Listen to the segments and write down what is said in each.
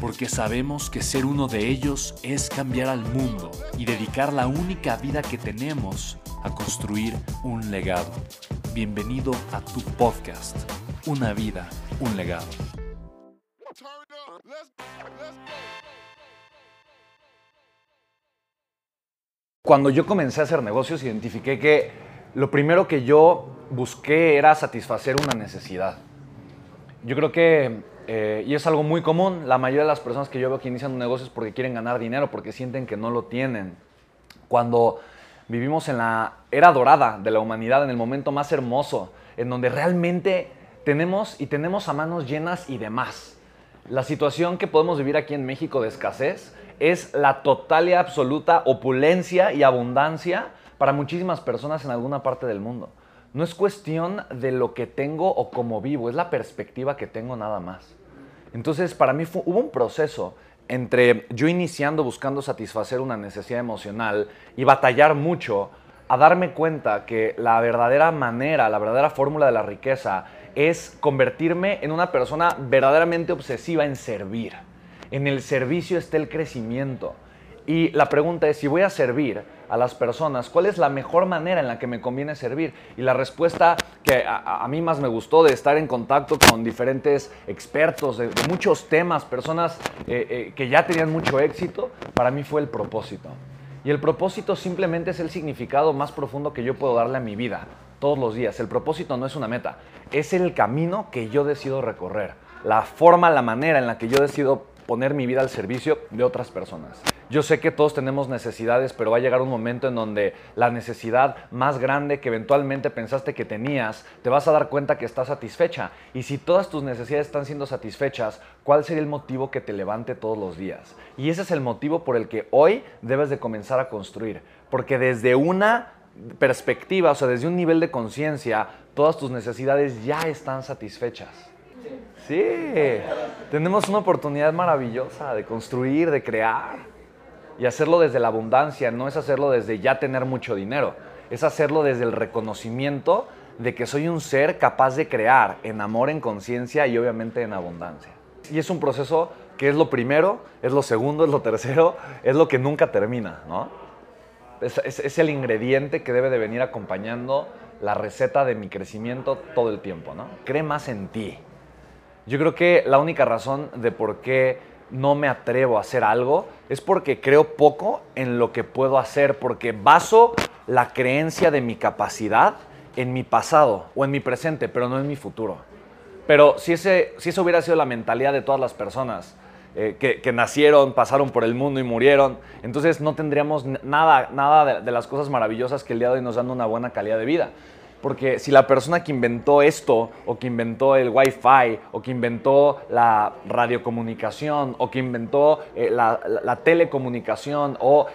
porque sabemos que ser uno de ellos es cambiar al mundo y dedicar la única vida que tenemos a construir un legado. Bienvenido a tu podcast, Una vida, un legado. Cuando yo comencé a hacer negocios, identifiqué que lo primero que yo busqué era satisfacer una necesidad. Yo creo que eh, y es algo muy común. La mayoría de las personas que yo veo que inician un negocio es porque quieren ganar dinero, porque sienten que no lo tienen. Cuando vivimos en la era dorada de la humanidad, en el momento más hermoso, en donde realmente tenemos y tenemos a manos llenas y demás. La situación que podemos vivir aquí en México de escasez es la total y absoluta opulencia y abundancia para muchísimas personas en alguna parte del mundo. No es cuestión de lo que tengo o cómo vivo, es la perspectiva que tengo nada más. Entonces, para mí hubo un proceso entre yo iniciando buscando satisfacer una necesidad emocional y batallar mucho a darme cuenta que la verdadera manera, la verdadera fórmula de la riqueza es convertirme en una persona verdaderamente obsesiva en servir. En el servicio está el crecimiento. Y la pregunta es, si voy a servir a las personas, ¿cuál es la mejor manera en la que me conviene servir? Y la respuesta que a, mí más me gustó de estar en contacto con diferentes expertos de, muchos temas, personas eh, eh, que ya tenían mucho éxito, para mí fue el propósito. Y el propósito simplemente es el significado más profundo que yo puedo darle a mi vida todos los días. El propósito no es una meta, es el camino que yo decido recorrer, la forma, la manera en la que yo decido poner mi vida al servicio de otras personas. Yo sé que todos tenemos necesidades, pero va a llegar un momento en donde la necesidad más grande que eventualmente pensaste que tenías, te vas a dar cuenta que está satisfecha. Y si todas tus necesidades están siendo satisfechas, ¿cuál sería el motivo que te levante todos los días? Y ese es el motivo por el que hoy debes de comenzar a construir. Porque desde una perspectiva, o sea, desde un nivel de conciencia, todas tus necesidades ya están satisfechas. Sí, tenemos una oportunidad maravillosa de construir, de crear. Y hacerlo desde la abundancia no es hacerlo desde ya tener mucho dinero, es hacerlo desde el reconocimiento de que soy un ser capaz de crear en amor, en conciencia y obviamente en abundancia. Y es un proceso que es lo primero, es lo segundo, es lo tercero, es lo que nunca termina, ¿no? Es, es, el ingrediente que debe de venir acompañando la receta de mi crecimiento todo el tiempo, ¿no? Cree más en ti. Yo creo que la única razón de por qué no me atrevo a hacer algo es porque creo poco en lo que puedo hacer, porque baso la creencia de mi capacidad en mi pasado o en mi presente, pero no en mi futuro. Pero si, ese, si eso hubiera sido la mentalidad de todas las personas eh, que, nacieron, pasaron por el mundo y murieron, entonces no tendríamos nada, nada de las cosas maravillosas que el día de hoy nos dan una buena calidad de vida. Porque si la persona que inventó esto, o que inventó el Wi-Fi, o que inventó la radiocomunicación, o que inventó eh, la, telecomunicación, o,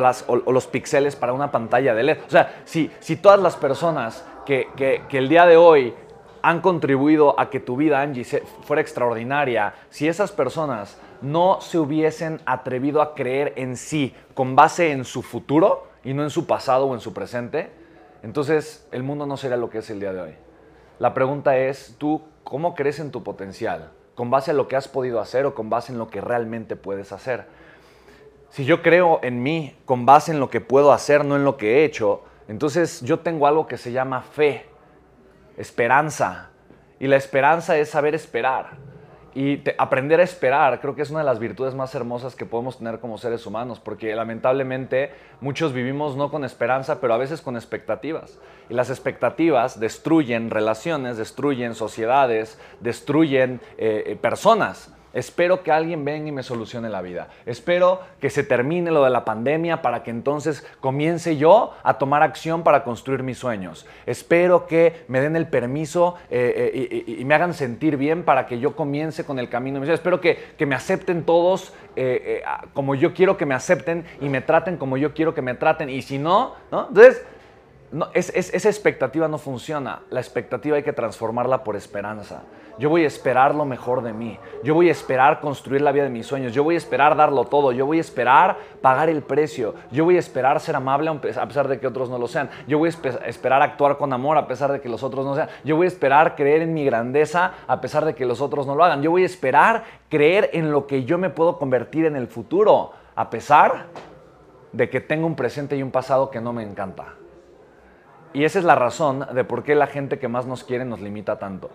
las, o, los píxeles para una pantalla de LED. O sea, si, si todas las personas que, que, que el día de hoy han contribuido a que tu vida, Angie, fuera extraordinaria, si esas personas no se hubiesen atrevido a creer en sí con base en su futuro y no en su pasado o en su presente, entonces el mundo no sería lo que es el día de hoy. La pregunta es, ¿tú cómo crees en tu potencial? ¿Con base a lo que has podido hacer o con base en lo que realmente puedes hacer? Si yo creo en mí con base en lo que puedo hacer, no en lo que he hecho, entonces yo tengo algo que se llama fe, esperanza. Y la esperanza es saber esperar. Y aprender a esperar creo que es una de las virtudes más hermosas que podemos tener como seres humanos, porque lamentablemente muchos vivimos no con esperanza, pero a veces con expectativas. Y las expectativas destruyen relaciones, destruyen sociedades, destruyen eh, eh, personas. Espero que alguien venga y me solucione la vida. Espero que se termine lo de la pandemia para que entonces comience yo a tomar acción para construir mis sueños. Espero que me den el permiso eh, eh, y, me hagan sentir bien para que yo comience con el camino. Espero que, me acepten todos eh, como yo quiero que me acepten y me traten como yo quiero que me traten. Y si no, ¿no? Entonces no, esa expectativa no funciona. La expectativa hay que transformarla por esperanza. Yo voy a esperar lo mejor de mí. Yo voy a esperar construir la vida de mis sueños. Yo voy a esperar darlo todo. Yo voy a esperar pagar el precio. Yo voy a esperar ser amable a pesar de que otros no lo sean. Yo voy a esperar actuar con amor a pesar de que los otros no sean. Yo voy a esperar creer en mi grandeza a pesar de que los otros no lo hagan. Yo voy a esperar creer en lo que yo me puedo convertir en el futuro a pesar de que tengo un presente y un pasado que no me encanta. Y esa es la razón de por qué la gente que más nos quiere nos limita tanto.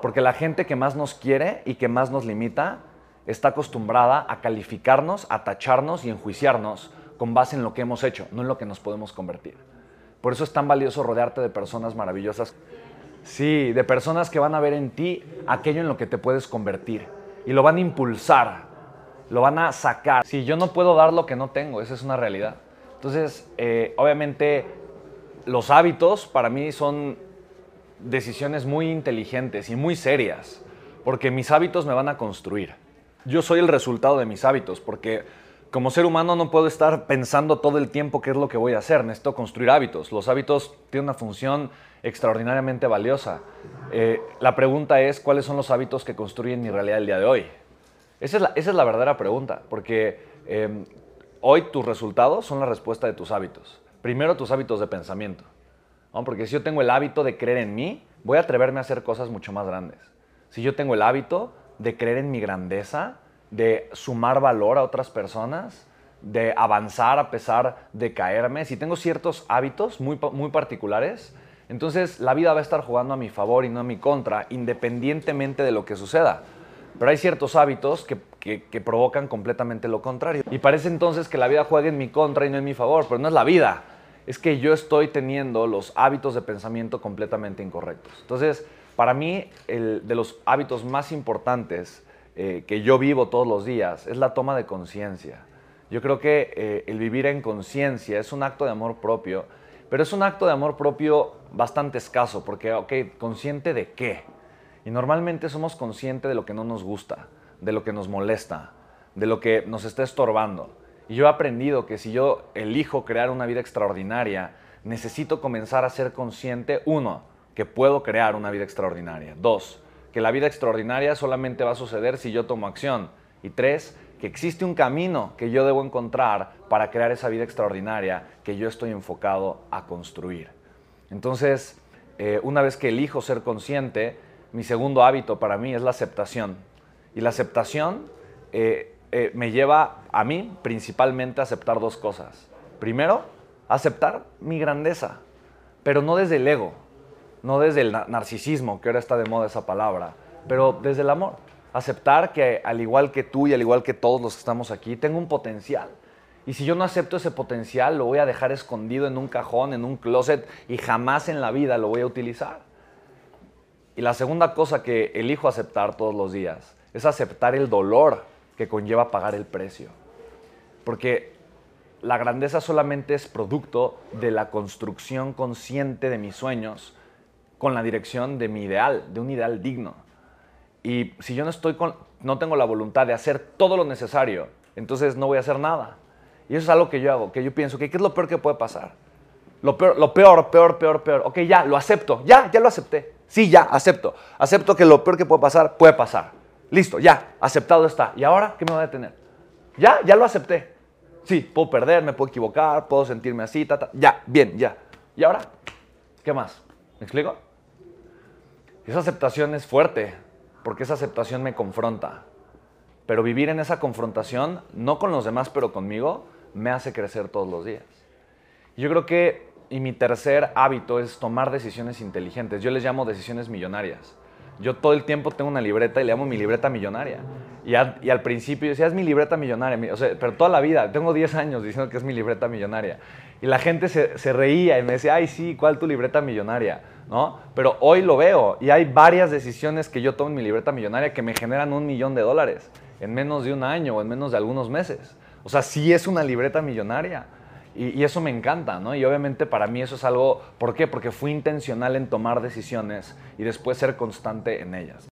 Porque la gente que más nos quiere y que más nos limita está acostumbrada a calificarnos, a tacharnos y enjuiciarnos con base en lo que hemos hecho, no en lo que nos podemos convertir. Por eso es tan valioso rodearte de personas maravillosas. Sí, de personas que van a ver en ti aquello en lo que te puedes convertir y lo van a impulsar, lo van a sacar. Si yo no puedo dar lo que no tengo, esa es una realidad. Entonces, eh, obviamente, los hábitos para mí son decisiones muy inteligentes y muy serias, porque mis hábitos me van a construir. Yo soy el resultado de mis hábitos, porque como ser humano no puedo estar pensando todo el tiempo qué es lo que voy a hacer, necesito construir hábitos. Los hábitos tienen una función extraordinariamente valiosa. Eh, la pregunta es, ¿cuáles son los hábitos que construyen mi realidad el día de hoy? Esa es la, verdadera pregunta, porque eh, hoy tus resultados son la respuesta de tus hábitos. Primero tus hábitos de pensamiento. Porque si yo tengo el hábito de creer en mí, voy a atreverme a hacer cosas mucho más grandes. Si yo tengo el hábito de creer en mi grandeza, de sumar valor a otras personas, de avanzar a pesar de caerme, si tengo ciertos hábitos muy, muy particulares, entonces la vida va a estar jugando a mi favor y no a mi contra, independientemente de lo que suceda. Pero hay ciertos hábitos que, que, provocan completamente lo contrario. Y parece entonces que la vida juega en mi contra y no en mi favor, pero no es la vida es que yo estoy teniendo los hábitos de pensamiento completamente incorrectos. Entonces, para mí, el, de los hábitos más importantes eh, que yo vivo todos los días es la toma de conciencia. Yo creo que eh, el vivir en conciencia es un acto de amor propio, pero es un acto de amor propio bastante escaso, porque, ok, ¿consciente de qué? Y normalmente somos conscientes de lo que no nos gusta, de lo que nos molesta, de lo que nos está estorbando. Yo he aprendido que si yo elijo crear una vida extraordinaria, necesito comenzar a ser consciente, uno, que puedo crear una vida extraordinaria. Dos, que la vida extraordinaria solamente va a suceder si yo tomo acción. Y tres, que existe un camino que yo debo encontrar para crear esa vida extraordinaria que yo estoy enfocado a construir. Entonces, eh, una vez que elijo ser consciente, mi segundo hábito para mí es la aceptación. Y la aceptación eh, eh, me lleva a mí principalmente a aceptar dos cosas. Primero, aceptar mi grandeza, pero no desde el ego, no desde el narcisismo, que ahora está de moda esa palabra, pero desde el amor. Aceptar que al igual que tú y al igual que todos los que estamos aquí, tengo un potencial. Y si yo no acepto ese potencial, lo voy a dejar escondido en un cajón, en un closet, y jamás en la vida lo voy a utilizar. Y la segunda cosa que elijo aceptar todos los días es aceptar el dolor que conlleva pagar el precio. Porque la grandeza solamente es producto de la construcción consciente de mis sueños con la dirección de mi ideal, de un ideal digno. Y si yo no estoy con, no tengo la voluntad de hacer todo lo necesario, entonces no voy a hacer nada. Y eso es algo que yo hago, que yo pienso que qué es lo peor que puede pasar. Lo peor, lo peor, peor, peor, peor. Ok, ya, lo acepto. Ya, ya lo acepté. Sí, ya, acepto. Acepto que lo peor que puede pasar, puede pasar. Listo, ya, aceptado está. ¿Y ahora qué me va a detener? Ya, ya lo acepté. Sí, puedo perder, me puedo equivocar, puedo sentirme así, ta, ya, bien, ya. ¿Y ahora? ¿Qué más? ¿Me explico? Esa aceptación es fuerte, porque esa aceptación me confronta. Pero vivir en esa confrontación, no con los demás, pero conmigo, me hace crecer todos los días. Yo creo que, y mi tercer hábito es tomar decisiones inteligentes. Yo les llamo decisiones millonarias. Yo todo el tiempo tengo una libreta y le llamo mi libreta millonaria. Y, al principio yo decía, es mi libreta millonaria. O pero toda la vida, tengo 10 años diciendo que es mi libreta millonaria. Y la gente se, se reía y me decía, ay, sí, ¿cuál tu libreta millonaria? ¿No? Pero hoy lo veo y hay varias decisiones que yo tomo en mi libreta millonaria que me generan un millón de dólares en menos de un año o en menos de algunos meses. O sea, sí es una libreta millonaria. Y, eso me encanta, ¿no? Y obviamente para mí eso es algo, ¿por qué? Porque fui intencional en tomar decisiones y después ser constante en ellas.